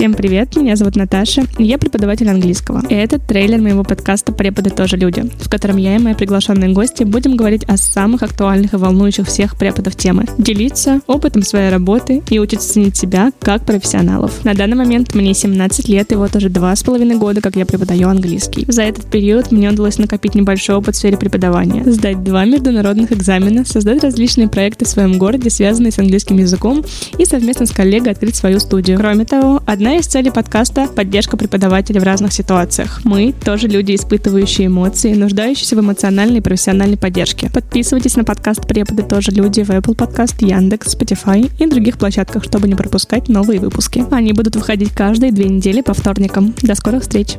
Всем привет, меня зовут Наташа, и я преподаватель английского. И это трейлер моего подкаста «Преподы тоже люди», в котором я и мои приглашенные гости будем говорить о самых актуальных и волнующих всех преподов темы, делиться опытом своей работы и учиться ценить себя как профессионалов. На данный момент мне 17 лет, и вот уже два с половиной года, как я преподаю английский. За этот период мне удалось накопить небольшой опыт в сфере преподавания, сдать два международных экзамена, создать различные проекты в своем городе, связанные с английским языком, и совместно с коллегой открыть свою студию. Кроме того, одна из целей подкаста — поддержка преподавателей в разных ситуациях. Мы тоже люди, испытывающие эмоции, нуждающиеся в эмоциональной и профессиональной поддержке. Подписывайтесь на подкаст «Преподы тоже люди» в Apple Podcast, Яндекс, Spotify и других площадках, чтобы не пропускать новые выпуски. Они будут выходить каждые две недели по вторникам. До скорых встреч!